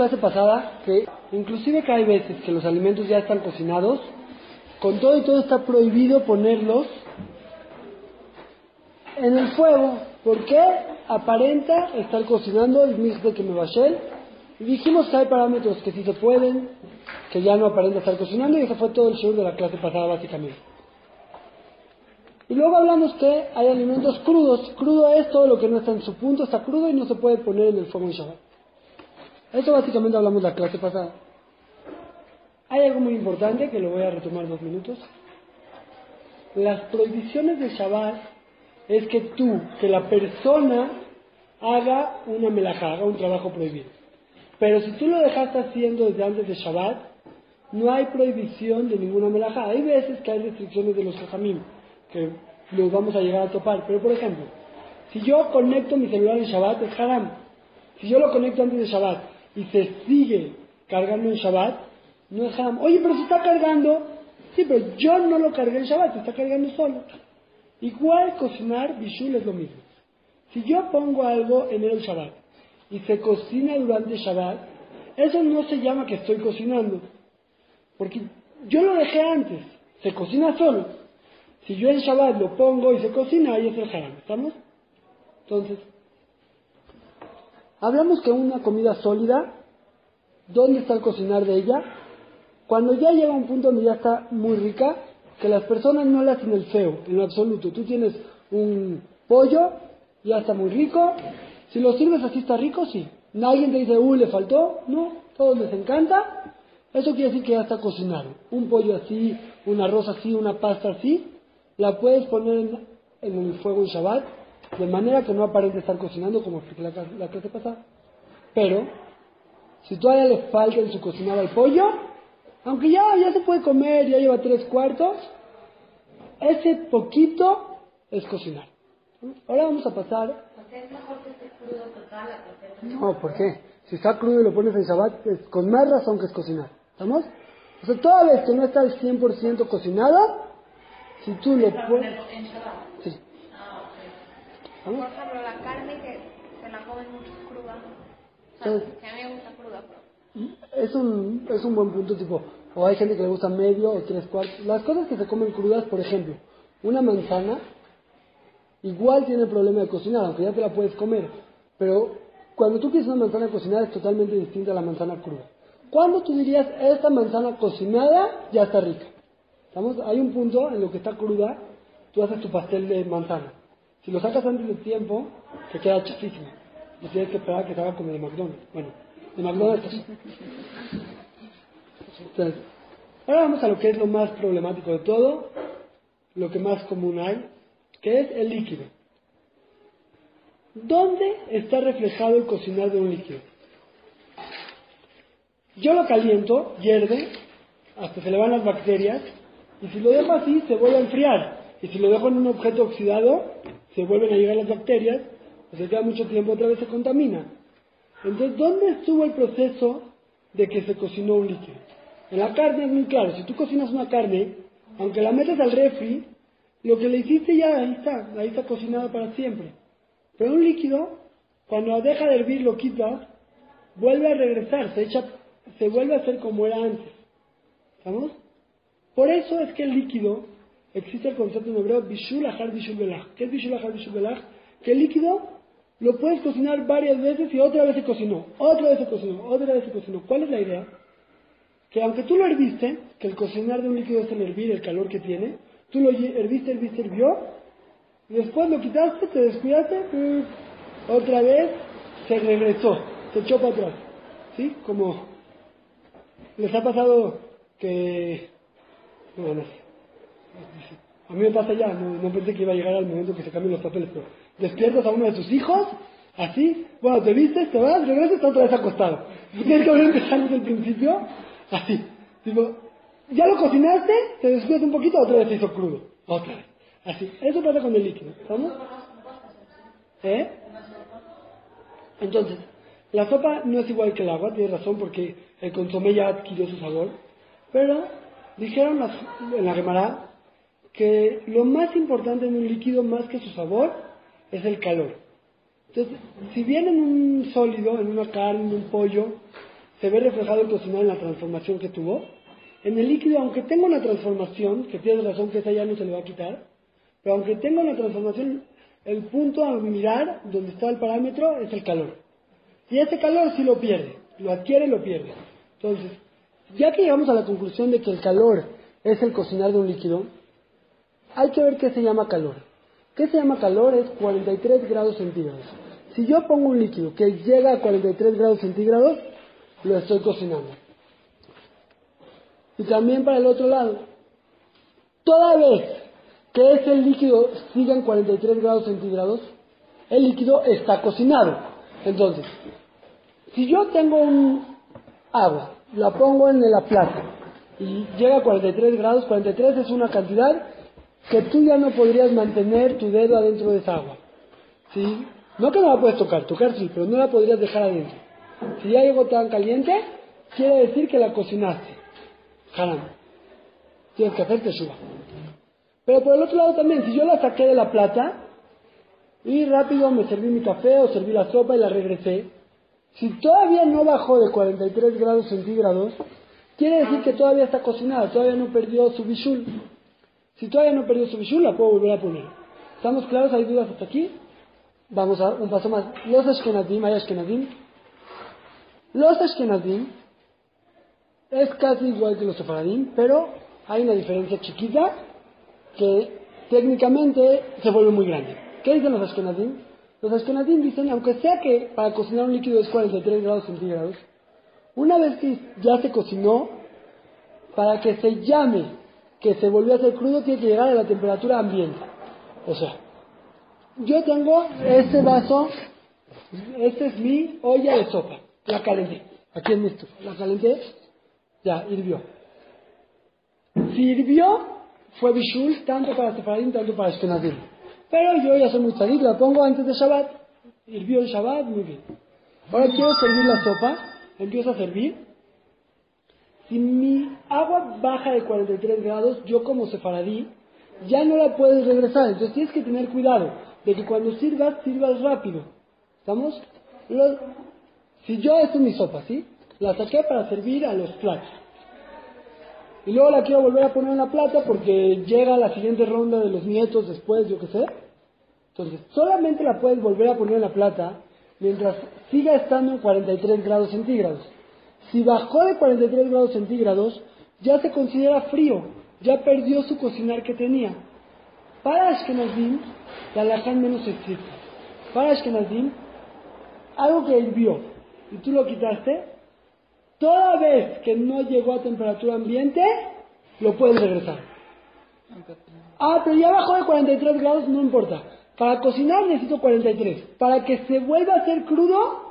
Clase pasada que inclusive que hay veces que los alimentos ya están cocinados, con todo y todo está prohibido ponerlos en el fuego, porque aparenta estar cocinando el mismo que me bashel. Y dijimos que hay parámetros que sí se pueden, que ya no aparenta estar cocinando, y eso fue todo el show de la clase pasada básicamente. Y luego hablamos que hay alimentos crudos. Crudo es todo lo que no está en su punto, está crudo y no se puede poner en el fuego en Shabbat. Eso básicamente hablamos la clase pasada. Hay algo muy importante que lo voy a retomar dos minutos. Las prohibiciones de Shabbat es que tú, que la persona haga una melajá, haga un trabajo prohibido. Pero si tú lo dejaste haciendo desde antes de Shabbat, no hay prohibición de ninguna melajá. Hay veces que hay restricciones de los jajamim, que los vamos a llegar a topar. Pero por ejemplo, si yo conecto mi celular en Shabbat, es haram. Si yo lo conecto antes de Shabbat y se sigue cargando en Shabbat, no es haram. Oye, pero se está cargando. Sí, pero yo no lo cargué en Shabbat, se está cargando solo. Igual cocinar bishul es lo mismo. Si yo pongo algo en el Shabbat y se cocina durante Shabbat, eso no se llama que estoy cocinando. Porque yo lo dejé antes, se cocina solo. Si yo en Shabbat lo pongo y se cocina, ahí es el haram. ¿Estamos? Entonces, hablamos que una comida sólida, ¿dónde está el cocinar de ella? Cuando ya llega un punto donde ya está muy rica, que las personas no le hacen el feo, en lo absoluto. Tú tienes un pollo, ya está muy rico. Si lo sirves así está rico, sí. Nadie te dice, uy, le faltó. No, todos les encanta. Eso quiere decir que ya está cocinado. Un pollo así, un arroz así, una pasta así, la puedes poner en, el fuego en Shabbat, de manera que no aparente estar cocinando como expliqué la, la clase pasada. Pero, si todavía le falta en su cocinado al pollo, aunque ya, ya se puede comer, ya lleva tres cuartos, ese poquito es cocinar. Ahora vamos a pasar. ¿Es mejor que esté crudo total No, ¿por qué? Si está crudo y lo pones en Shabbat, es con más razón que es cocinar. ¿Estamos? O sea, toda vez que no está al 100% cocinado, si tú lo pones. Por ejemplo, la carne que se la comen mucho cruda. O sea, que a mí me gusta cruda, pero. Es un, es un buen punto, tipo, o hay gente que le gusta medio o tres cuartos. Las cosas que se comen crudas, por ejemplo, una manzana, igual tiene problema de cocinar, aunque ya te la puedes comer. Pero cuando tú quieres una manzana cocinada es totalmente distinta a la manzana cruda. ¿Cuándo tú dirías, esta manzana cocinada ya está rica? ¿Estamos? Hay un punto en lo que está cruda, tú haces tu pastel de manzana. Si lo sacas antes del tiempo, te queda chafísimo. Y tienes que esperar que se haga como de McDonald's. Bueno, de McDonald's. Entonces, ahora vamos a lo que es lo más problemático de todo, lo que más común hay, que es el líquido. ¿Dónde está reflejado el cocinar de un líquido? Yo lo caliento, hierve, hasta se le van las bacterias, y si lo dejo así, se vuelve a enfriar. Y si lo dejo en un objeto oxidado, se vuelven a llegar las bacterias, o se queda mucho tiempo, otra vez se contamina. Entonces, ¿dónde estuvo el proceso de que se cocinó un líquido? En la carne es muy claro, si tú cocinas una carne, aunque la metas al refri, lo que le hiciste ya ahí está, ahí está cocinada para siempre. Pero un líquido, cuando deja de hervir, lo quitas, vuelve a regresar, se, echa, se vuelve a hacer como era antes. ¿Estamos? Por eso es que el líquido, existe el concepto en hebreo, bishul ahar bishul belach. ¿Qué es bishul ahar bishul belach? Que el líquido lo puedes cocinar varias veces y otra vez se cocinó, otra vez se cocinó, otra vez se cocinó. ¿Cuál es la idea? Que aunque tú lo herviste, que el cocinar de un líquido es el hervir, el calor que tiene, tú lo herviste, herviste, hirvió, y después lo quitaste, te descuidaste, y otra vez se regresó, se echó para atrás. ¿Sí? Como les ha pasado que... No, no sé. A mí me pasa ya, no, no pensé que iba a llegar al momento que se cambien los papeles, pero despiertas a uno de tus hijos, así, bueno, te vistes, te vas, regresas, está otra vez acostado. Tienes que volver a empezar desde el principio, así. Tipo, ya lo cocinaste, te descuidas un poquito, otra vez se hizo crudo. Otra vez. Así. Eso pasa con el líquido. ¿Estamos? ¿Eh? Entonces, la sopa no es igual que el agua, tienes razón, porque el consomé ya adquirió su sabor. Pero dijeron las- en la Gemara que lo más importante en un líquido, más que su sabor, es el calor. Entonces, si bien en un sólido, en una carne, en un pollo, se ve reflejado el cocinar en la transformación que tuvo, en el líquido, aunque tenga una transformación, que tienes razón que esa ya no se le va a quitar, pero aunque tenga una transformación, el punto a mirar donde está el parámetro es el calor. Y ese calor sí lo pierde, lo adquiere lo pierde. Entonces, ya que llegamos a la conclusión de que el calor es el cocinar de un líquido, hay que ver qué se llama calor. ¿Qué se llama calor? Es 43 grados centígrados. Si yo pongo un líquido que llega a 43 grados centígrados, lo estoy cocinando. Y también para el otro lado, toda vez que ese líquido siga en 43 grados centígrados, el líquido está cocinado. Entonces, si yo tengo un agua, la pongo en la plata y llega a 43 grados, 43 es una cantidad que tú ya no podrías mantener tu dedo adentro de esa agua. ¿Sí? No que no la puedes tocar, tocar sí, pero no la podrías dejar adentro. Si ya llegó tan caliente, quiere decir que la cocinaste. Haram. Tienes que hacer teshuva. Pero por el otro lado también, si yo la saqué de la plata y rápido me serví mi café o serví la sopa y la regresé, si todavía no bajó de 43 grados centígrados, quiere decir que todavía está cocinada, todavía no perdió su bishul. Si todavía no perdió su bishul, la puedo volver a poner. ¿Estamos claros? ¿Hay dudas hasta aquí? Vamos a un paso más. Los Ashkenazim, hay Ashkenazim. Los Ashkenazim es casi igual que los Sefaradim, pero hay una diferencia chiquita que técnicamente se vuelve muy grande. ¿Qué dicen los Ashkenazim? Los Ashkenazim dicen, aunque sea que para cocinar un líquido es 43 grados centígrados, una vez que ya se cocinó, para que se llame que se volvió a hacer crudo, tiene que llegar a la temperatura ambiente. O sea, yo tengo este vaso, este es mi olla de sopa, la calenté, aquí en mi estufa, la calenté, ya, hirvió. Si hirvió, fue bishul tanto para Sefaradim, tanto para Ashkenazim. Pero yo ya soy muy tzadik, la pongo antes de Shabbat, hirvió el Shabbat, muy bien. Ahora quiero servir la sopa, empiezo a servir. Si mi agua baja de 43 grados, yo como sefaradí, ya no la puedes regresar. Entonces tienes que tener cuidado de que cuando sirvas, sirvas rápido. ¿Estamos? Si yo, esto es mi sopa, ¿sí? La saqué para servir a los platos. Y luego la quiero volver a poner en la plata porque llega la siguiente ronda de los nietos después, yo qué sé. Entonces, solamente la puedes volver a poner en la plata mientras siga estando en 43 grados centígrados. Si bajó de 43 grados centígrados, ya se considera frío, ya perdió su cocinar que tenía. Para Ashkenazim, la alajá menos estricta. Para Ashkenazim, algo que hirvió y tú lo quitaste, toda vez que no llegó a temperatura ambiente, lo puedes regresar. Ah, pero ya bajó de 43 grados, no importa. Para cocinar necesito 43. Para que se vuelva a hacer crudo,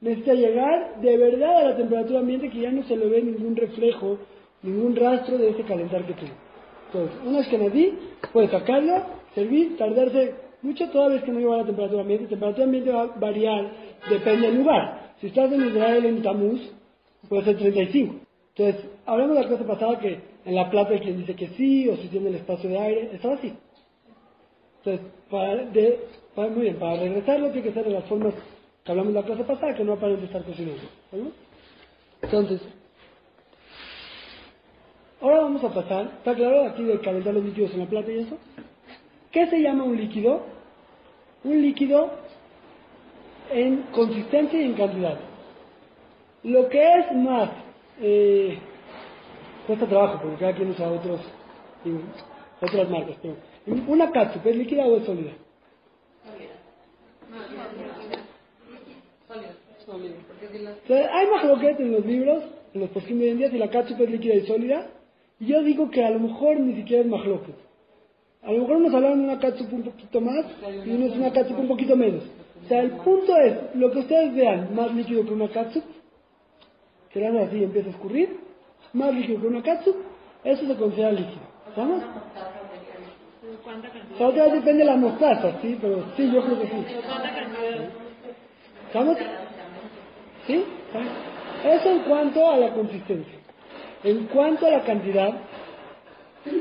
necesita llegar de verdad a la temperatura ambiente que ya no se le ve ningún reflejo, ningún rastro de ese calentar que tuvo. Entonces, una vez que me di, puedes sacarlo, servir, tardarse mucho toda vez que no llega a la temperatura ambiente. La temperatura ambiente va a variar, depende del lugar. Si estás en Israel, en Tamuz, puede ser 35. Entonces, hablamos de la clase pasada que en La Plata hay quien dice que sí, o si tiene el espacio de aire, estaba así. Entonces, para, de, muy bien, para regresarlo tiene que ser de las formas que hablamos la clase pasada, que no aparente estar cocinando. ¿no? Entonces, ahora vamos a pasar, ¿está claro aquí de calentar los líquidos en la plata y eso? ¿Qué se llama un líquido? Un líquido en consistencia y en cantidad. Lo que es más, eh, cuesta trabajo porque cada quien usa otros, otras marcas, pero una catsup, ¿es líquida o es sólida? Hay majloquet en los libros, en los poskim de hoy en día, si la catsup es líquida y sólida, y yo digo que a lo mejor ni siquiera es majloquet. A lo mejor nos hablaron de una catsup un poquito más y unos una catsup un poquito menos. O sea, el punto es, lo que ustedes vean más líquido que una catsup, se le hace así empieza a escurrir, más líquido que una katsu, eso se considera líquido. ¿Estamos? O sea, otra vez depende de la mostaza, ¿sí? Pero sí, yo creo que sí. ¿Estamos? ¿Sí? Eso en cuanto a la consistencia. En cuanto a la cantidad,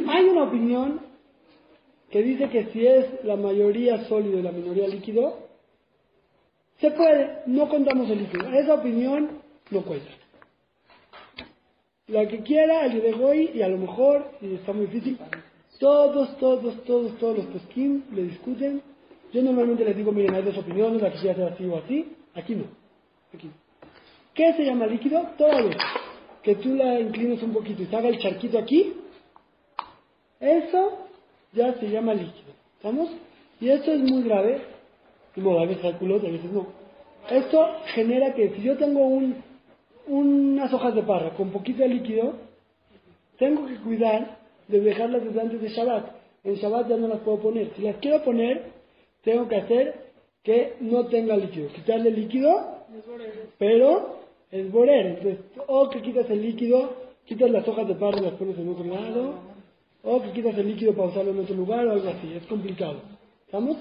hay una opinión que dice que si es la mayoría sólido y la minoría líquido, se puede, no contamos el líquido. Esa opinión no cuenta. La que quiera, el de Goy, y a lo mejor, y está muy difícil, todos, todos, todos, todos los pesquín le discuten. Yo normalmente les digo, miren, hay dos opiniones, la que quiera hacer así o así. Aquí no. Aquí. ¿Qué se llama líquido? Toda vez que tú la inclines un poquito y se haga el charquito aquí, eso ya se llama líquido. ¿Estamos? Y esto es muy grave. Y bueno, a veces culos, a veces no. Esto genera que si yo tengo un, unas hojas de parra con poquito de líquido, tengo que cuidar de dejarlas desde antes de Shabbat. En Shabbat ya no las puedo poner. Si las quiero poner, tengo que hacer que no tenga líquido. Quitarle líquido, pero es borer. Entonces, o que quitas el líquido, quitas las hojas de parra y las pones en otro lado, o que quitas el líquido para usarlo en otro lugar o algo así. Es complicado. ¿Estamos?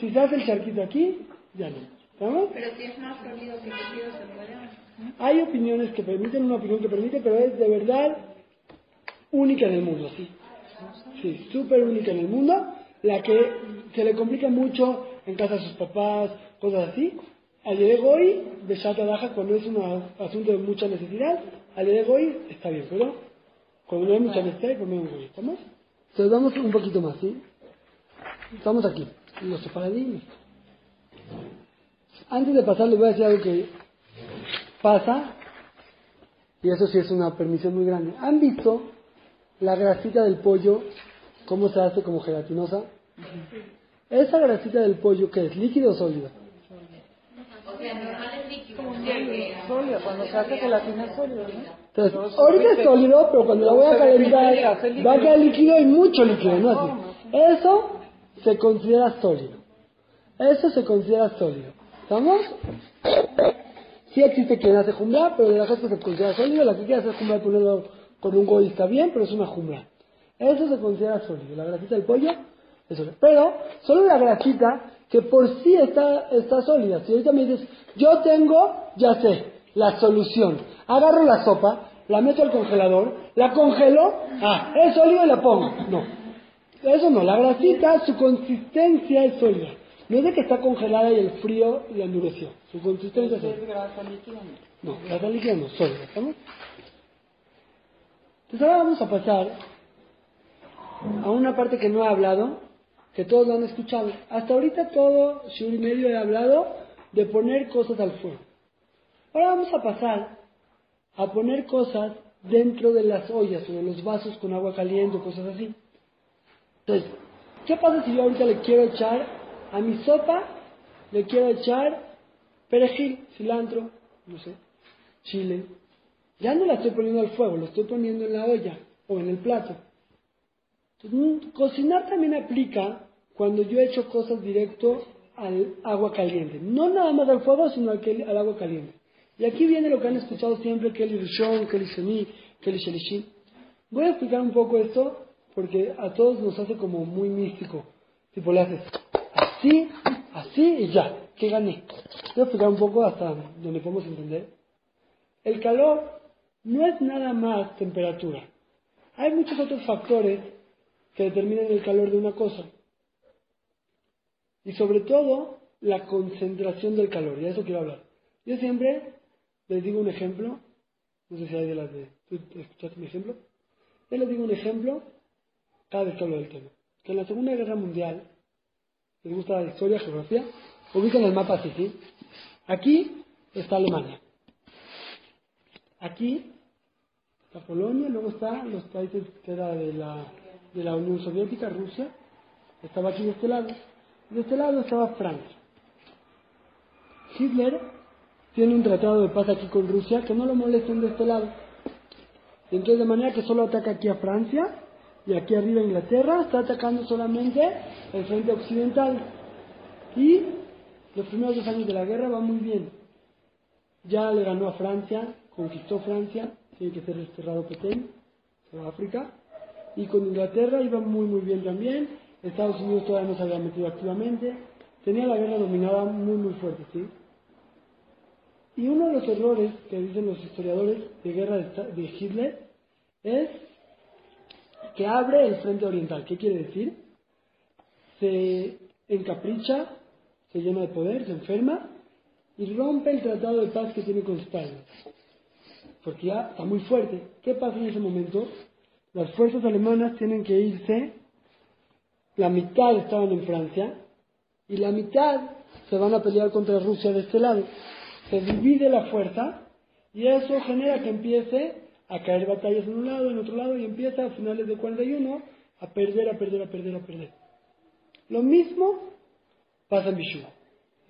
Si se hace el charquito aquí, ya no. ¿Estamos? Pero si es más sólido que líquido, se puede. Hay opiniones que permiten, una opinión que permite, pero es de verdad única en el mundo, sí. Sí, súper única en el mundo. La que se le complica mucho en casa de sus papás, cosas así. Al de hoy, Daja, cuando es un asunto de mucha necesidad, al de hoy está bien, pero cuando no hay mucha necesidad, hay un ¿Estamos? Entonces vamos un poquito más, ¿sí? Estamos aquí, los separadim. Antes de pasar, les voy a decir algo que pasa, y eso sí es una permisión muy grande. ¿Han visto la grasita del pollo, cómo se hace como gelatinosa? Esa grasita del pollo, ¿qué es? ¿Líquido o sólido? Sólido, cuando se hace gelatina es sólido, ¿no? Entonces, ahorita es sólido, pero cuando la voy a calentar, va a quedar líquido y mucho líquido, ¿no? Así. Eso se considera sólido. Eso se considera sólido. ¿Estamos? Sí existe quien hace jumbla, pero de la gente se considera sólido. La que quiere hacer jumbla ponerlo con un goy está bien, pero es una jumbla. Eso se considera sólido. La grasita del pollo es sólido. Pero solo la grasita que por sí está, está sólida. Si ahorita me dices, yo tengo, ya sé, la solución. Agarro la sopa, la meto al congelador, la congelo, ah, es sólido y la pongo. No. Eso no, la grasita, su consistencia es sólida. No es de que está congelada y el frío la endureció. Su consistencia es sólida. grasa líquida, ¿no? No, grasa líquida no, sólida, ¿estamos? Entonces ahora vamos a pasar a una parte que no he hablado, que todos lo han escuchado. Hasta ahorita todo, Shur y medio he hablado de poner cosas al fuego. Ahora vamos a pasar a poner cosas dentro de las ollas o de los vasos con agua caliente o cosas así. Entonces, ¿qué pasa si yo ahorita le quiero echar a mi sopa, le quiero echar perejil, cilantro, no sé, chile? Ya no la estoy poniendo al fuego, lo estoy poniendo en la olla o en el plato. Entonces, cocinar también aplica cuando yo echo cosas directo al agua caliente. No nada más al fuego, sino al, que- al agua caliente. Y aquí viene lo que han escuchado siempre, Kelly Rishon, Kelly Sheni, Kelly Shelishin. Voy a explicar un poco esto porque a todos nos hace como muy místico. Tipo, le haces así, así y ya, que gané. Voy a explicar un poco hasta donde podemos entender. El calor no es nada más temperatura. Hay muchos otros factores que determinan el calor de una cosa. Y sobre todo, la concentración del calor. Y de eso quiero hablar. Yo siempre les digo un ejemplo. No sé si hay de las de... ¿Tú escuchaste mi ejemplo? Yo les digo un ejemplo cada vez que hablo del tema. Que en la Segunda Guerra Mundial, les gusta la historia, geografía, ubican el mapa así, ¿sí? Aquí está Alemania. Aquí está Polonia, luego está los países que era de la, de la Unión Soviética, Rusia, estaba aquí de este lado. De este lado estaba Francia. Hitler tiene un tratado de paz aquí con Rusia que no lo molesten de este lado. Y entonces de manera que solo ataca aquí a Francia y aquí arriba a Inglaterra, está atacando solamente el frente occidental. Y los primeros dos años de la guerra van muy bien. ya le ganó a Francia, conquistó Francia, tiene que ser desterrado Petén, África, y con Inglaterra iba muy muy bien también, Estados Unidos todavía no se había metido activamente, tenía la guerra dominada muy muy fuerte, ¿sí? Y uno de los errores que dicen los historiadores de guerra de, Hitler es que abre el frente oriental. ¿Qué quiere decir? Se encapricha, se llena de poder, se enferma y rompe el tratado de paz que tiene con España. Porque ya está muy fuerte. ¿Qué pasa en ese momento? Las fuerzas alemanas tienen que irse, la mitad estaban en Francia y la mitad se van a pelear contra Rusia de este lado. Se divide la fuerza y eso genera que empiece a caer batallas en un lado, en otro lado y empieza a finales de 41 a perder, a perder, a perder, a perder. Lo mismo pasa en Bishu,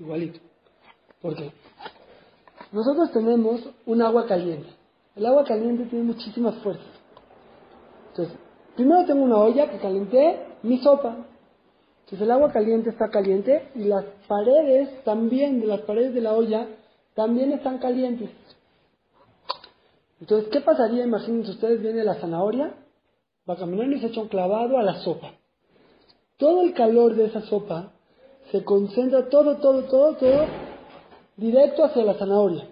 igualito. ¿Por qué? Nosotros tenemos un agua caliente. El agua caliente tiene muchísimas fuerzas. Entonces, primero tengo una olla que calenté mi sopa. Entonces el agua caliente está caliente y las paredes también, de las paredes de la olla, también están calientes. Entonces, ¿qué pasaría? Imagínense ustedes, viene la zanahoria, va caminando y se echa un clavado a la sopa. Todo el calor de esa sopa se concentra todo, todo, todo, todo directo hacia la zanahoria.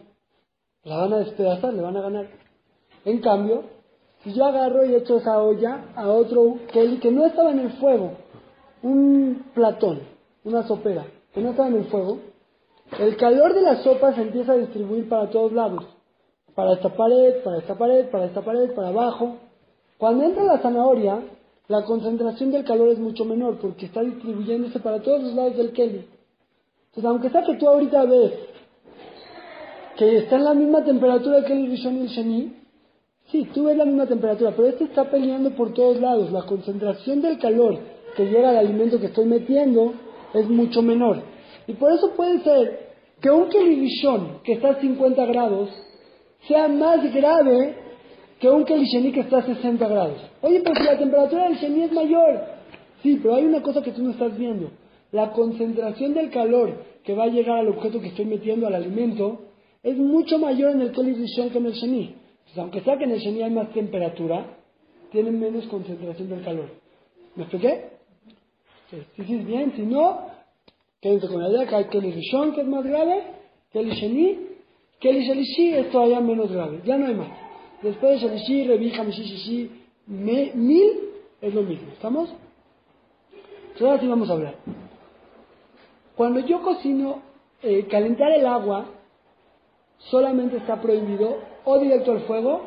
La van a despedazar, le van a ganar. En cambio, si yo agarro y echo esa olla a otro Kelly que no estaba en el fuego, un platón, una sopera, que no estaba en el fuego, el calor de la sopa se empieza a distribuir para todos lados. Para esta pared, para esta pared, para esta pared, para abajo. Cuando entra la zanahoria, la concentración del calor es mucho menor porque está distribuyéndose para todos los lados del Kelly. Entonces, aunque sea que tú ahorita ves que está en la misma temperatura que el Rishon y el Sheni, sí, tú ves la misma temperatura, pero este está peleando por todos lados. La concentración del calor que llega al alimento que estoy metiendo es mucho menor. Y por eso puede ser que un Kelly Rishon que está a 50 grados sea más grave que un Kelly Sheni que está a 60 grados. Oye, pero si la temperatura del Sheni es mayor. Sí, pero hay una cosa que tú no estás viendo. La concentración del calor que va a llegar al objeto que estoy metiendo al alimento es mucho mayor en el Kelly Rishon que en el Sheni. Entonces, aunque sea que en el Sheni hay más temperatura, tienen menos concentración del calor. ¿Me expliqué? Si sí, es bien, si no, quédense con la idea que hay Kelly Rishon que es más grave, Kelly Sheni, Kelly Shelishi es todavía menos grave, ya no hay más. Después de Shelishi, Revi, Hamishi, Shishi, mil es lo mismo, ¿estamos? Entonces ahora sí vamos a hablar. Cuando yo cocino, eh, calentar el agua solamente está prohibido o directo al fuego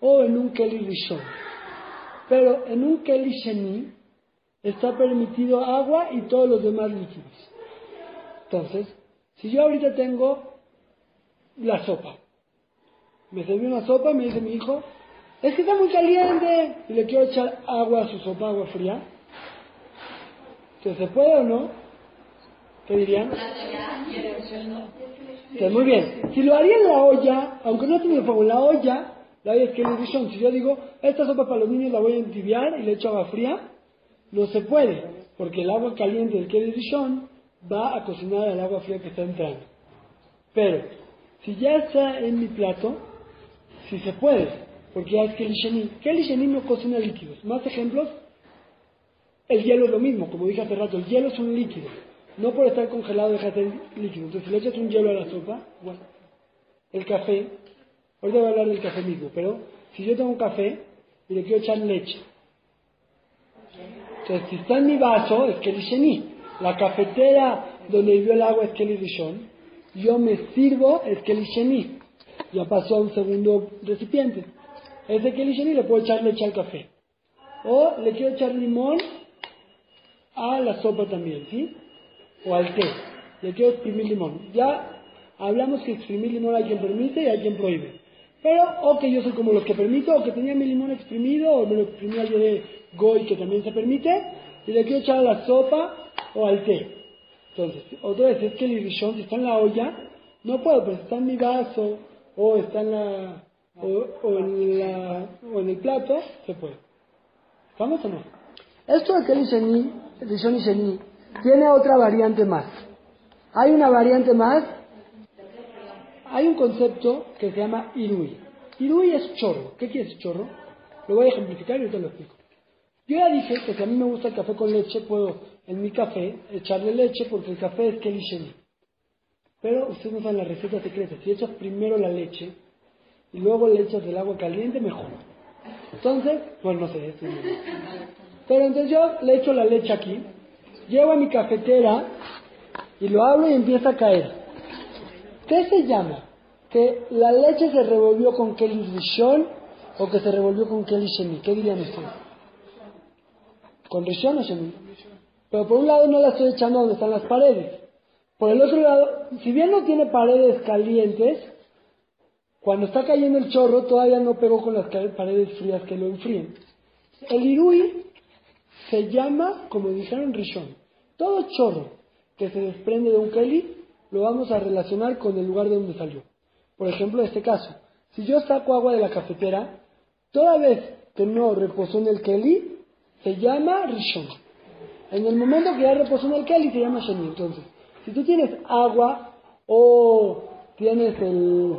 o en un Kelly Rishon. Pero en un Kelly Sheni está permitido agua y todos los demás líquidos. Entonces, si yo ahorita tengo la sopa, me serví una sopa, me dice mi hijo, es que está muy caliente y le quiero echar agua a su sopa, agua fría. Entonces, ¿se puede o no? ¿Qué dirían? Muy bien. Si lo haría en la olla, aunque no tenga fuego, la olla, la olla es que Rishon. Si yo digo, esta sopa para los niños la voy a entibiar y le echo agua fría, no se puede, porque el agua caliente del Kelly Rishon va a cocinar el agua fría que está entrando. Pero, si ya está en mi plato, si se puede, porque ya es Kelly Sheni. Kelly Sheni no cocina líquidos. Más ejemplos, el hielo es lo mismo, como dije hace rato, el hielo es un líquido. No por estar congelado deja de ser líquido. Entonces, si le echas un hielo a la sopa, bueno, el café, ahorita voy a hablar del café mismo, pero si yo tengo un café y le quiero echar leche, entonces si está en mi vaso es Kelly Sheni. La cafetera donde vivió el agua es Kelly Rishon. Yo me sirvo es Kelly Sheni. Ya pasó a un segundo recipiente. Ese Kelly Sheni le puedo echar leche al café. O le quiero echar limón a la sopa también, ¿sí? O al té. Le quiero exprimir limón. Ya hablamos que exprimir limón hay quien permite y hay quien prohíbe. Pero, o que yo soy como los que permito, o que tenía mi limón exprimido, o me lo exprimía yo de Goy, que también se permite, y le quiero echar a la sopa o al té. Entonces, otra vez es que el irrishon, si está en la olla, no puedo, pero si está en mi vaso, o está en la, o, en, la, o en el plato, se puede. ¿Estamos o no? Esto de Sheni, Rishon y Sheni, tiene otra variante más. Hay una variante más Hay un concepto que se llama irui. Irui es chorro. ¿Qué quiere decir chorro? Lo voy a ejemplificar y ahorita lo explico. Yo ya dije que si a mí me gusta el café con leche, puedo en mi café echarle leche porque el café es Kelly. Pero ustedes no saben la receta secreta. Si echas primero la leche y luego le echas el agua caliente, mejor. Entonces, bueno, no sé, Pero entonces yo le echo la leche aquí, llevo a mi cafetera y lo abro y empieza a caer. ¿Qué se llama? ¿Que la leche se revolvió con Kelly Rishon o que se revolvió con Kelly Sheni? ¿Qué dirían ustedes? ¿Con Rishon o Sheni? Pero por un lado no la estoy echando donde están las paredes. Por el otro lado, si bien no tiene paredes calientes, cuando está cayendo el chorro todavía no pegó con las paredes frías que lo enfríen. El irui se llama, como dijeron Rishon, todo chorro que se desprende de un keli lo vamos a relacionar con el lugar de donde salió. Por ejemplo, este caso, si yo saco agua de la cafetera, toda vez que no reposó en el keli, se llama Rishon. En el momento que ya reposó en el keli, se llama Sheni. Entonces, si tú tienes agua o tienes el-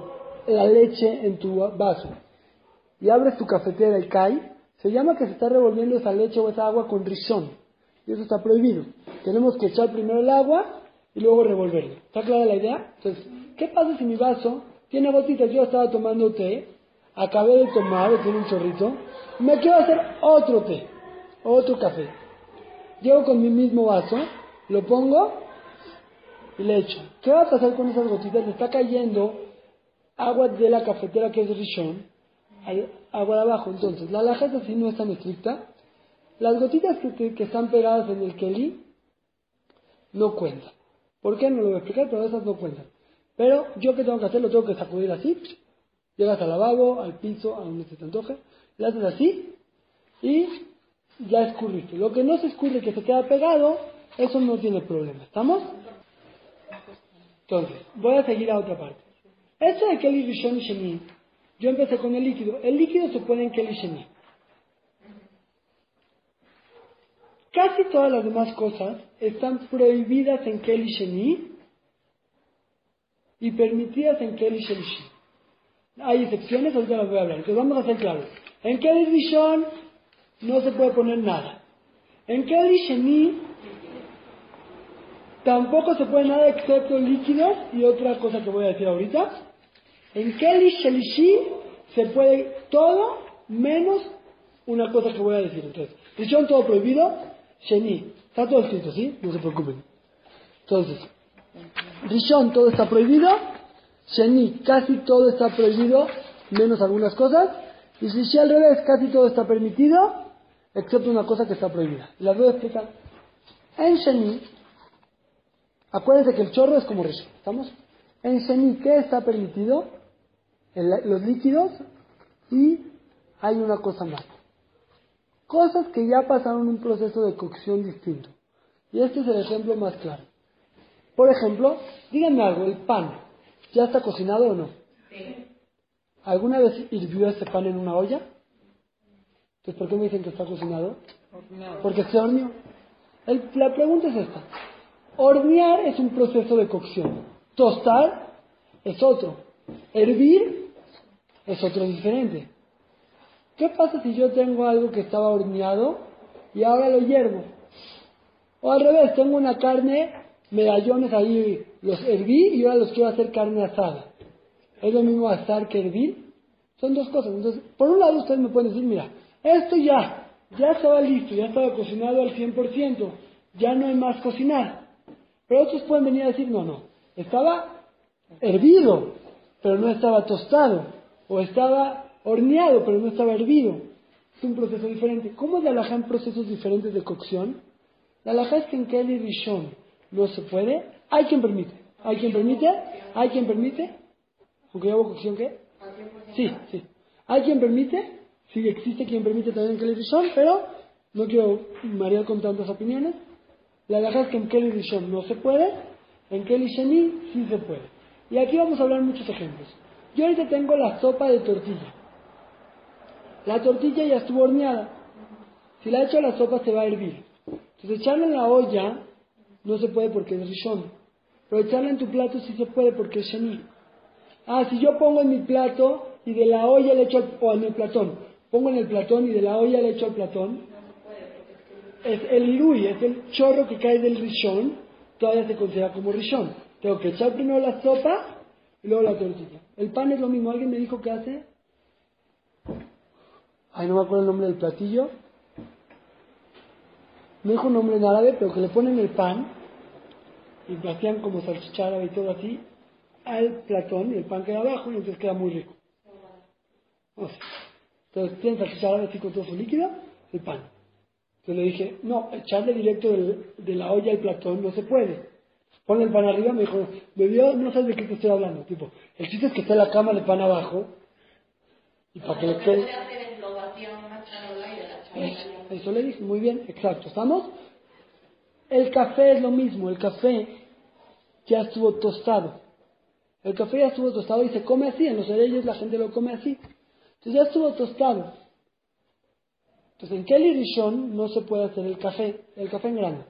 la leche en tu vaso y abres tu cafetera y cae, se llama que se está revolviendo esa leche o esa agua con rishon. Eso está prohibido. Tenemos que echar primero el agua y luego revolverlo. ¿Está clara la idea? Entonces, ¿qué pasa si mi vaso tiene gotitas? Yo estaba tomando té, acabé de tomar, tiene un chorrito, me quiero hacer otro té, otro café. Llego con mi mismo vaso, lo pongo y le echo. ¿Qué va a pasar con esas gotitas? Le está cayendo agua de la cafetera que es Rishon agua de abajo. Entonces, la alhaja es así, no es tan estricta. Las gotitas que, están pegadas en el keli no cuentan. ¿Por qué? No lo voy a explicar, pero esas no cuentan. Pero yo que tengo que hacer, lo tengo que sacudir así. Llegas al lavabo, al piso, a donde se te antoje, le haces así y ya escurriste. Lo que no se escurre, que se queda pegado, eso no tiene problema. ¿Estamos? Entonces, voy a seguir a otra parte. Esto de Kelly Rishon Sheni, yo empecé con el líquido. El líquido se pone en Kelly Sheni. Casi todas las demás cosas están prohibidas en Kelly Sheni y permitidas en Kelly Shelishi. Hay excepciones, ahorita las voy a hablar. Entonces vamos a hacer claro. En Kelly Rishon no se puede poner nada. En Kelly Sheni tampoco se puede nada excepto líquidos y otra cosa que voy a decir ahorita. En Kelly Shelishi se puede todo menos una cosa que voy a decir. Entonces, Rishon todo prohibido, Sheni. Está todo escrito, ¿sí? No se preocupen. Entonces, Rishon todo está prohibido, Sheni casi todo está prohibido, menos algunas cosas, y Shlishi al revés, casi todo está permitido, excepto una cosa que está prohibida. Las voy a explicar. En Sheni, acuérdense que el chorro es como Rishon, ¿estamos? En Sheni, ¿qué está permitido? Los líquidos y hay una cosa más. Cosas que ya pasaron un proceso de cocción distinto. Y este es el ejemplo más claro. Por ejemplo, díganme algo, el pan, ¿ya está cocinado o no? ¿Alguna vez hirvió ese pan en una olla? Entonces, ¿por qué me dicen que está cocinado? Porque se horneó. El- la pregunta es esta. Hornear es un proceso de cocción. Tostar es otro. Hervir es otro diferente. ¿Qué pasa si yo tengo algo que estaba horneado y ahora lo hiervo? O al revés, tengo una carne, medallones ahí, los herví y ahora los quiero hacer carne asada. ¿Es lo mismo asar que hervir? Son dos cosas. Entonces, por un lado ustedes me pueden decir, mira, esto ya, ya estaba listo, ya estaba cocinado al 100%, ya no hay más cocinar. Pero otros pueden venir a decir, no, no, estaba hervido, pero no estaba tostado, o estaba horneado, pero no estaba hervido. Es un proceso diferente. ¿Cómo es la en procesos diferentes de cocción? La alhaja es que en Kelly Rishon no se puede. Hay quien permite. Hay quien permite. Hay quien permite. Aunque yo hago cocción, ¿qué? Sí, sí. Hay quien permite. Sí, existe quien permite también en Kelly Rishon, pero no quiero marear con tantas opiniones. La alhaja es que en Kelly Rishon no se puede. En Kelly Sheni sí se puede. Y aquí vamos a hablar muchos ejemplos. Yo ahorita tengo la sopa de tortilla. La tortilla ya estuvo horneada. Si la echo a la sopa se va a hervir. Entonces echarla en la olla no se puede porque es rishon. Pero echarla en tu plato sí se puede porque es sheni. Ah, si yo pongo en mi plato y de la olla le echo al, o en el platón, pongo en el platón y de la olla le echo al platón, es el irui, es el chorro que cae del rishón, todavía se considera como rishón. Tengo que echar primero la sopa y luego la tortilla. El pan es lo mismo. ¿Alguien me dijo qué hace? Ay, no me acuerdo el nombre del platillo. Me dijo un nombre en árabe, pero que le ponen el pan y hacían como salchicha árabe y todo así al platón y el pan queda abajo y entonces queda muy rico. Entonces tienen salchicha árabe así con todo su líquido, el pan. Entonces le dije, no, echarle directo de la olla al platón no se puede. Pon el pan arriba, me dijo, bebió, no sabes de qué te estoy hablando. Tipo, el chiste es que esté la cama de pan abajo y para que le quede. Le dije, muy bien, exacto. ¿Estamos? El café es lo mismo, el café ya estuvo tostado. El café ya estuvo tostado y se come así, en los hereyes la gente lo come así. Entonces ya estuvo tostado. Entonces en Kelly Rishon no se puede hacer el café, el café en grano.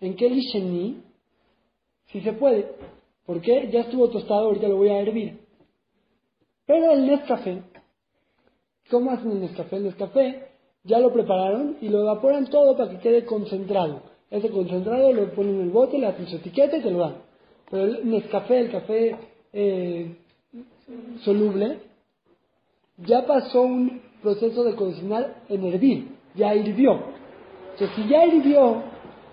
En Kelly Sheni sí se puede, porque ya estuvo tostado, ahorita lo voy a hervir. Pero el Nescafé, ¿cómo hacen el Nescafé? El Nescafé ya lo prepararon y lo evaporan todo para que quede concentrado. Ese concentrado lo ponen en el bote, le hacen su etiqueta y te lo dan. Pero el Nescafé, el café eh, soluble, ya pasó un proceso de cocinar en hervir, ya hirvió. Entonces, si ya hirvió,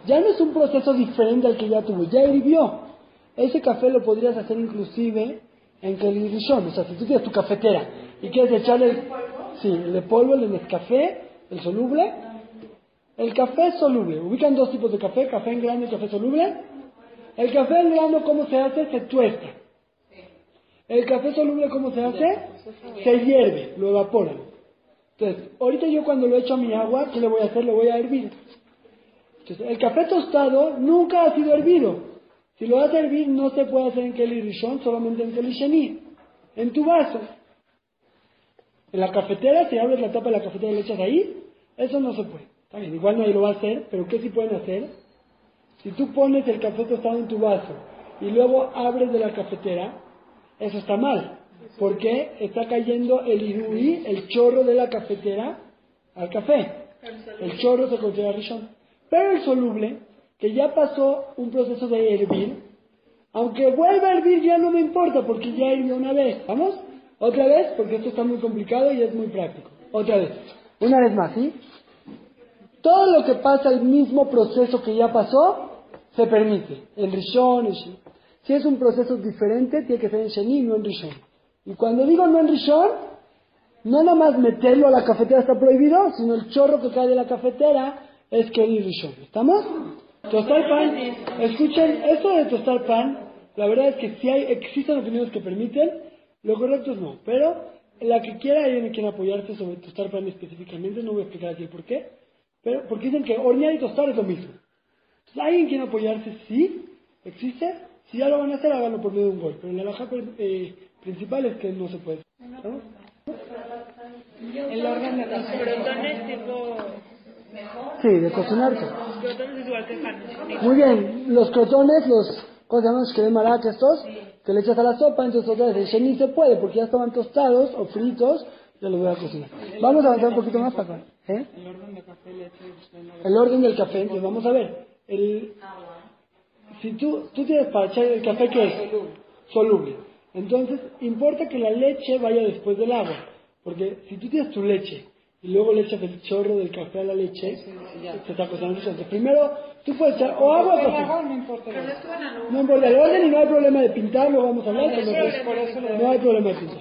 ya no es un proceso diferente al que ya tuvo, ya hirvió. Ese café lo podrías hacer inclusive en Kelly Rishon. O sea, si tú tienes tu cafetera y quieres echarle el, sí, el polvo, el de Nescafé, el soluble. El café soluble. Ubican dos tipos de café, café en grano y café soluble. El café en grano, ¿cómo se hace? Se tuesta. El café soluble, ¿cómo se hace? Se hierve, lo evaporan. Entonces, ahorita yo cuando lo echo a mi agua, ¿qué le voy a hacer? Lo voy a hervir. Entonces, el café tostado nunca ha sido hervido. Si lo vas hervir, no se puede hacer en Kelly Rishon, solamente en Kelly Sheni. En tu vaso. En la cafetera, si abres la tapa de la cafetera y le echas ahí, eso no se puede. Bien, igual nadie lo va a hacer, pero ¿qué sí pueden hacer? Si tú pones el café tostado en tu vaso y luego abres de la cafetera, eso está mal. Porque está cayendo el irui, el chorro de la cafetera, al café. El chorro se considera rishon. Pero el soluble, que ya pasó un proceso de hervir, aunque vuelva a hervir ya no me importa porque ya hirvió una vez. ¿Vamos? Otra vez, porque esto está muy complicado y es muy práctico. Otra vez. Una vez más, ¿sí? Todo lo que pasa el mismo proceso que ya pasó, se permite. En Rishon, en Sheni. Si es un proceso diferente, tiene que ser en Sheni, no en Rishon. Y cuando digo no en Rishon, no nada más meterlo a la cafetera está prohibido, sino el chorro que cae de la cafetera es que ir Rishon. ¿Estamos? Tostar pan, escuchen, esto de tostar pan, la verdad es que si hay, existen opiniones que permiten, lo correcto es no. Pero la que quiera, alguien quiera apoyarse sobre tostar pan específicamente, no voy a explicar aquí por qué, pero porque dicen que hornear y tostar es lo mismo. Entonces, ¿alguien quiere apoyarse? Sí, existe. Si ya lo van a hacer, háganlo por medio de un gol. Pero la baja eh, principal es que no se puede. ¿no? El orden de los crotones tipo... Sí, de cocinarse. Los crotones es igual que. Muy bien, los crotones, los, ¿cómo se llaman? Los que de maraca estos, que le echas a la sopa, entonces otra vez el sheni se puede, porque ya estaban tostados o fritos, ya los voy a cocinar. Vamos a avanzar un poquito más para acá. ¿eh? El orden de café, leche, El orden del café, entonces vamos a ver. El, si tú, tú tienes para echar el café que es soluble, entonces importa que la leche vaya después del agua, porque si tú tienes tu leche y luego le echas el chorro del café a la leche, se está cocinando. Entonces, primero tú puedes echar o agua o café. no importa. No importa el orden y no hay problema de pintar, luego vamos a hablar. pero no, no hay problema de pintar.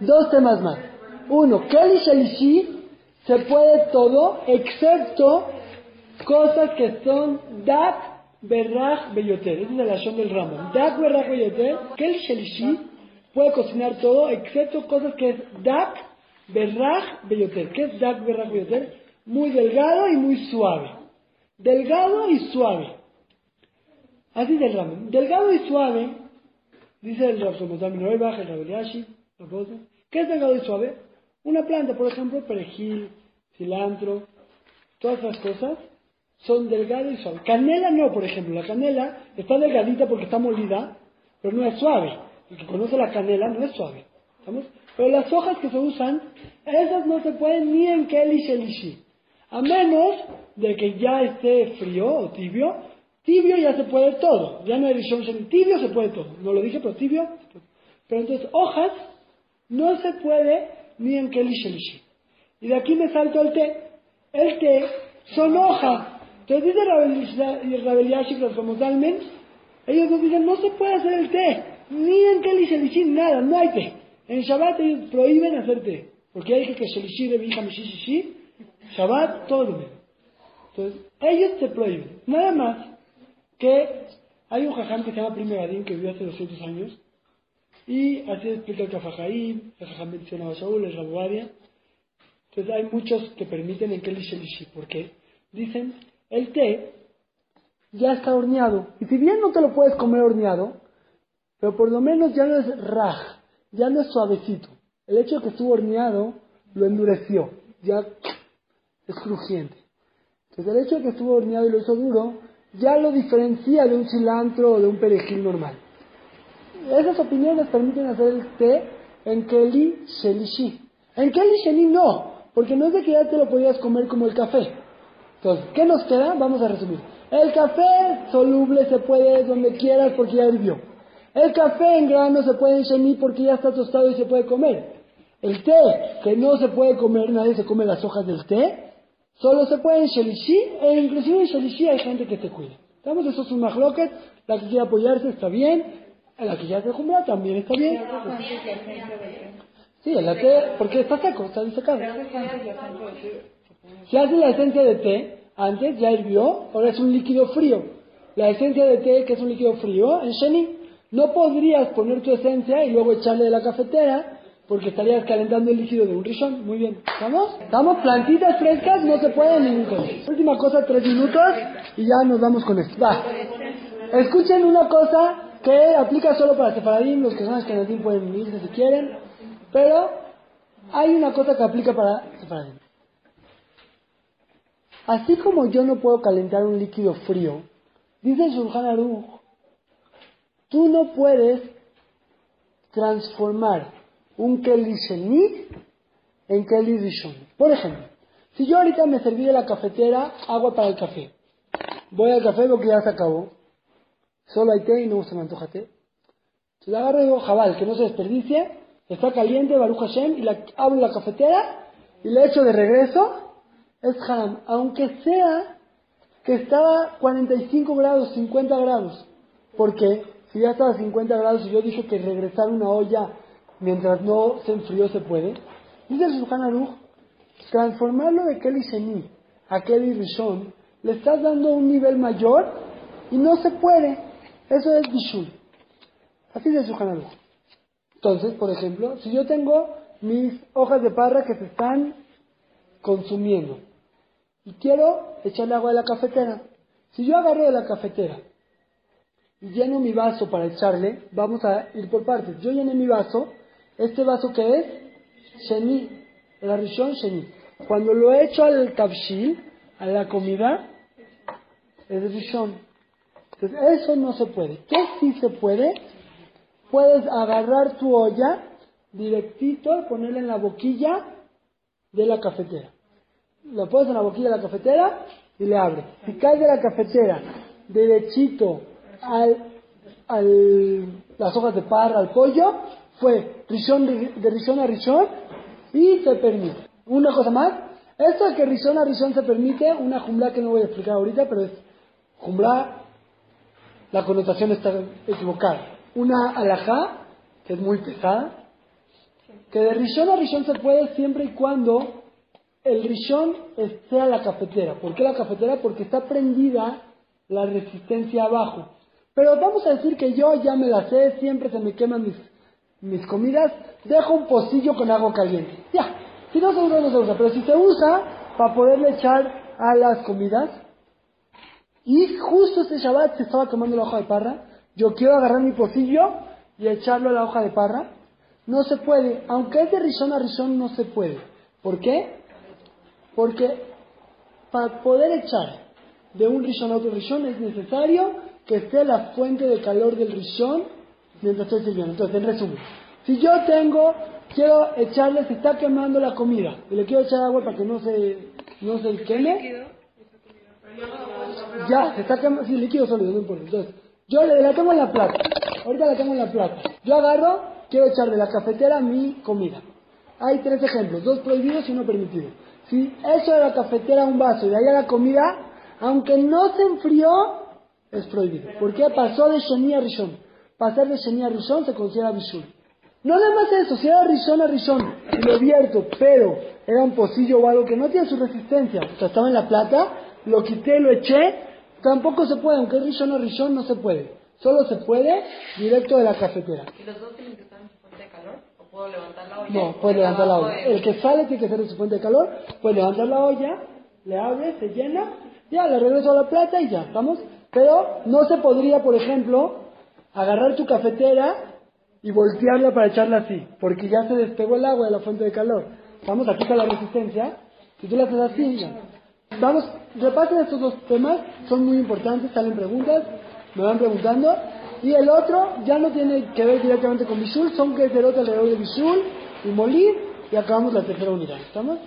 Dos temas más. Uno, Kali Shalishi se puede todo excepto cosas que son Dak, Berraj, Beyoter. Esa es la acción del ramo. Dak, Berraj, Beyoter. Kali Shalishi puede cocinar todo excepto cosas que es Dak, Berraj, Beyoter. ¿Qué es Dak, Berraj, Beyoter? Muy delgado y muy suave. Delgado y suave. Así del ramen. Delgado y suave, dice el Rapsomotami Noebach, el Rabeliashi, ¿qué es delgado y suave? Una planta, por ejemplo, perejil, cilantro, todas esas cosas son delgadas y suaves. Canela no, por ejemplo. La canela está delgadita porque está molida, pero no es suave. el que conoce la canela no es suave. ¿Estamos? Pero las hojas que se usan, esas no se pueden ni en Keli Shelishi. A menos de que ya esté frío o tibio. Tibio ya se puede todo. Ya no hay Rishon. Tibio se puede todo. No lo dije, pero tibio. Pero entonces, hojas no se puede ni en Keli Shelishi. Y de aquí me salto el té. El té son hojas. Entonces dice Rabel Yashik, ellos nos dicen, no se puede hacer el té. Ni en Keli Shelishi, nada, no hay té. En Shabbat ellos prohíben hacer té. Porque hay que Shelishi, Rebi, Hamishi, Shishi. Shabbat, todo lo. Entonces, ellos te prohíben. Nada más que hay un jajam que se llama Prime Gadín que vivió hace 200 años. Y así explica el Kafajaim, el jajam mencionaba a Shaul, el Rabuadia. Entonces hay muchos que permiten en Keli Shelishi. ¿Por qué? Dicen, el té ya está horneado. Y si bien no te lo puedes comer horneado, pero por lo menos ya no es raj, ya no es suavecito. El hecho de que estuvo horneado lo endureció, ya es crujiente. Entonces el hecho de que estuvo horneado y lo hizo duro, ya lo diferencia de un cilantro o de un perejil normal. Esas opiniones permiten hacer el té en Keli Shelishi. En Keli Sheni no, porque no es de que ya te lo podías comer como el café. Entonces, ¿qué nos queda? Vamos a resumir. El café soluble se puede donde quieras porque ya hirvió. El café en grano se puede en Sheni porque ya está tostado y se puede comer. El té, que no se puede comer, nadie se come las hojas del té, solo se puede en Shelishi, e inclusive en Shelishi hay gente que te cuida. ¿Estamos? Eso es un mahloket, la que quiere apoyarse está bien, la que ya se jumbra también está bien. Sí, el té, porque está seco, está disecado. Si hace la esencia de té, antes ya hirvió, ahora es un líquido frío. La esencia de té, que es un líquido frío, en Sheni, no podrías poner tu esencia y luego echarle de la cafetera, porque estarías calentando el líquido de un rishon. Muy bien, ¿estamos? ¿Estamos? Plantitas frescas no se pueden ningún caso. Última cosa, tres minutos y ya nos vamos con esto. Va. Escuchen una cosa que aplica solo para Sefaradim, los que son Ashkenazim pueden unirse si quieren, pero hay una cosa que aplica para Sefaradim. Así como yo no puedo calentar un líquido frío, dice Shulchan Aruch, tú no puedes transformar un Keli Sheni en Keli Rishon. Por ejemplo, si yo ahorita me serví de la cafetera agua para el café, voy al café porque ya se acabó, solo hay té y no se me antoja té. La agarro y digo, jabal, que no se desperdicie, está caliente, Baruch Hashem, y la abro la cafetera y le echo de regreso, es haram, aunque sea que estaba 45 grados, 50 grados. porque Si ya estaba a 50 grados y yo dije que regresar una olla mientras no se enfrió se puede. Dice el Aruch, transformarlo de Kelly Sheni a Kelly Rishon, le estás dando un nivel mayor y no se puede. Eso es Bishul. Así el Shulchan Aruch. Entonces, por ejemplo, si yo tengo mis hojas de parra que se están consumiendo y quiero echarle agua de la cafetera, si yo agarro de la cafetera lleno mi vaso para echarle, vamos a ir por partes. Yo llené mi vaso, este vaso que es Sheni, el Arishon Sheni. Cuando lo echo al tabshil, a la comida, es Rishon. Entonces, eso no se puede. ¿Qué sí se puede? Puedes agarrar tu olla directito, ponerla en la boquilla de la cafetera. Lo pones en la boquilla de la cafetera y le abres. Si cae de la cafetera derechito al, al, las hojas de parra, al pollo, fue rishon de, de rishon a rishon y se permite. Una cosa más, esto que rishon a rishon se permite, una jumla que no voy a explicar ahorita, pero es jumla, la connotación está equivocada. Una alajá, que es muy pesada, que de rishon a rishon se puede siempre y cuando el rishon esté a la cafetera. ¿Por qué la cafetera? Porque está prendida la resistencia abajo. Pero vamos a decir que yo ya me la sé, siempre se me queman mis, mis comidas, dejo un pocillo con agua caliente. Ya, si no se usa, no se usa, pero si se usa para poderle echar a las comidas, y justo este Shabbat se estaba quemando la hoja de parra, yo quiero agarrar mi pocillo y echarlo a la hoja de parra, no se puede, aunque es de rishon a rishon no se puede. ¿Por qué? Porque para poder echar de un rishon a otro rishon es necesario que esté la fuente de calor del rishon mientras estoy sirviendo. Entonces, en resumen, si yo tengo, quiero echarle, se está quemando la comida y le quiero echar agua para que no se, no se queme, ya, se está quemando, sí, líquido sólido, no importa. Entonces, yo le, la tengo en la plata, ahorita la tengo en la plata. Yo agarro, quiero echar de la cafetera mi comida. Hay tres ejemplos, dos prohibidos y uno permitido. Si echo de la cafetera un vaso y de ahí a la comida, aunque no se enfrió, es prohibido. ¿Por qué? Pasó de Sheni a Rishon. Pasar de Sheni a Rishon se considera Bishul. No nada más eso, si era Rishon a Rishon lo vierto, pero era un pocillo o algo que no tiene su resistencia, o sea, estaba en la plata, lo quité, lo eché, tampoco se puede, aunque Rishon a Rishon no se puede. Solo se puede directo de la cafetera. ¿Y los dos tienen que estar en su fuente de calor? ¿O puedo levantar la olla? No, puedes levantar la olla. El que sale tiene que ser de su fuente de calor, puedes levantar la olla, le abre, se llena, ya le regreso a la plata y ya, ¿estamos? Pero no se podría, por ejemplo, agarrar tu cafetera y voltearla para echarla así, porque ya se despegó el agua de la fuente de calor. Vamos, aquí está la resistencia. Si tú la haces así. Vamos, repasen estos dos temas, son muy importantes, salen preguntas, me van preguntando. Y el otro ya no tiene que ver directamente con Bishul, son que alrededor de Bishul y Molir, y acabamos la tercera unidad. ¿Estamos?